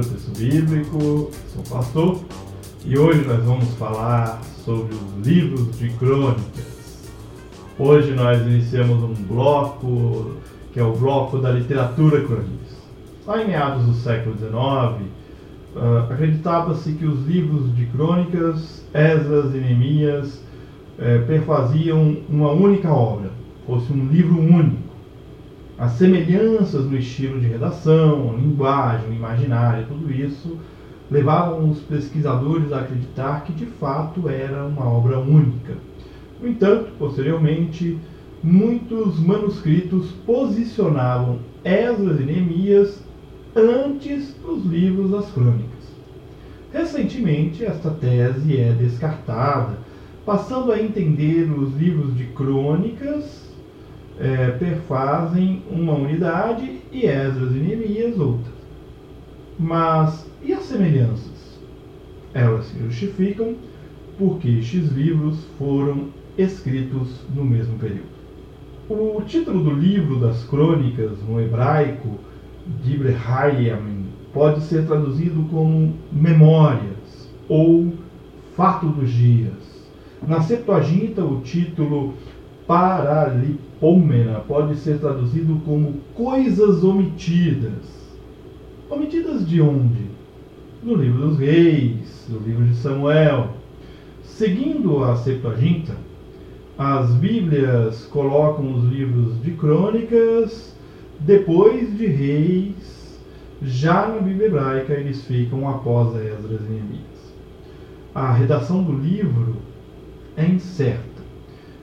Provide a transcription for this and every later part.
leitura, texto bíblico, sou pastor e hoje nós vamos falar sobre os livros de crônicas. Hoje nós iniciamos um bloco que é o bloco da literatura cronista. Lá em meados do século XIX, uh, ah, acreditava-se que os livros de crônicas, Esdras e Neemias, uh, perfaziam uma única obra, fosse um livro único as semelhanças no estilo de redação, linguagem, imaginário, tudo isso levavam os pesquisadores a acreditar que de fato era uma obra única. No entanto, posteriormente, muitos manuscritos posicionavam Esdras e Neemias antes dos livros das crônicas. Recentemente, esta tese é descartada, passando a entender os livros de crônicas é, perfazem uma unidade e Esdras e Neemias outra. Mas e as semelhanças? Elas se justificam porque estes livros foram escritos no mesmo período. O título do livro das crônicas no hebraico, Dibre Hayam, pode ser traduzido como Memórias ou Fato dos Dias. Na Septuaginta, o título Paralipômena pode ser traduzido como coisas omitidas. Omitidas de onde? No livro dos reis, no livro de Samuel. Seguindo a Septuaginta, as Bíblias colocam os livros de crônicas depois de reis, já na Bíblia hebraica eles ficam após Esdras e Neemias. A redação do livro é incerta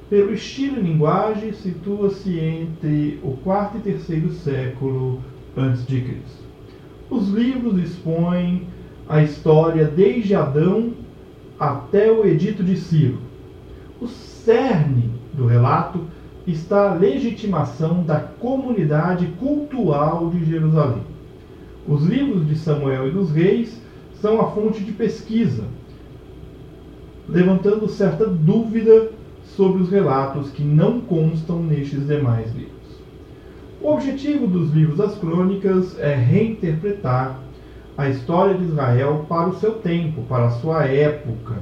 pelo estilo e linguagem, situa-se entre o quarto e terceiro século antes de Cristo. Os livros expõem a história desde Adão até o Edito de Ciro. O cerne do relato está a legitimação da comunidade cultural de Jerusalém. Os livros de Samuel e dos Reis são a fonte de pesquisa, levantando certa dúvida sobre os relatos que não constam nestes demais livros. O objetivo dos livros das crônicas é reinterpretar a história de Israel para o seu tempo, para a sua época.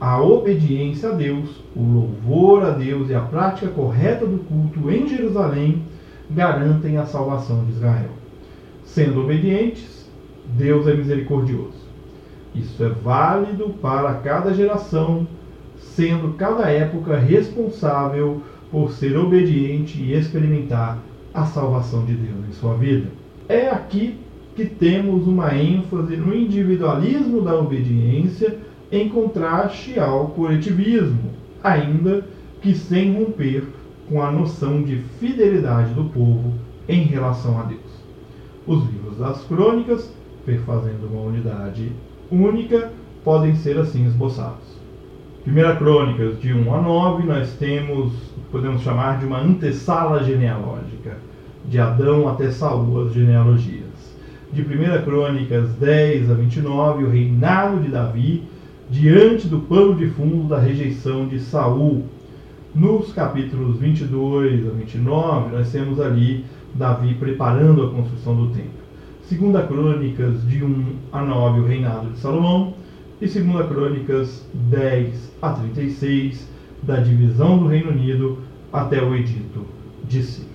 A obediência a Deus, o louvor a Deus e a prática correta do culto em Jerusalém garantem a salvação de Israel. Sendo obedientes, Deus é misericordioso. Isso é válido para cada geração sendo cada época responsável por ser obediente e experimentar a salvação de Deus em sua vida. É aqui que temos uma ênfase no individualismo da obediência em contraste ao coletivismo, ainda que sem romper com a noção de fidelidade do povo em relação a Deus. Os livros das crônicas, perfazendo uma unidade única, podem ser assim esboçados. Primeira Crônicas, de 1 a 9, nós temos, podemos chamar de uma antessala genealógica, de Adão até Saul, as genealogias. De 1 Crônicas 10 a 29, o reinado de Davi, diante do pano de fundo da rejeição de Saul. Nos capítulos 22 a 29, nós temos ali Davi preparando a construção do templo. Segunda Crônicas, de 1 a 9, o reinado de Salomão e 2 Crônicas 10 a 36, da divisão do Reino Unido até o Edito de Ciro.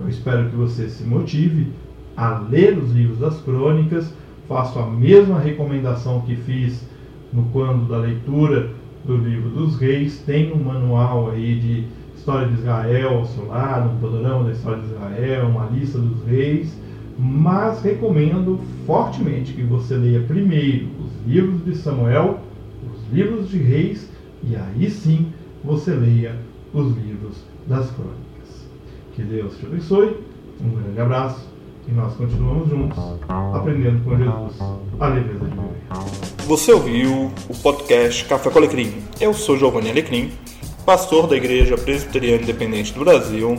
Eu espero que você se motive a ler os livros das crônicas. Faço a mesma recomendação que fiz no quando da leitura do livro dos reis. Tem um manual aí de história de Israel ao seu lado, um panorama da história de Israel, uma lista dos reis mas recomendo fortemente que você leia primeiro os livros de Samuel, os livros de Reis, e aí sim você leia os livros das crônicas. Que Deus te abençoe, um grande abraço e nós continuamos juntos aprendendo com Jesus a leveza de viver. Você ouviu o podcast Café com Alecrim. Eu sou Giovanni Alecrim, pastor da Igreja Presbiteriana Independente do Brasil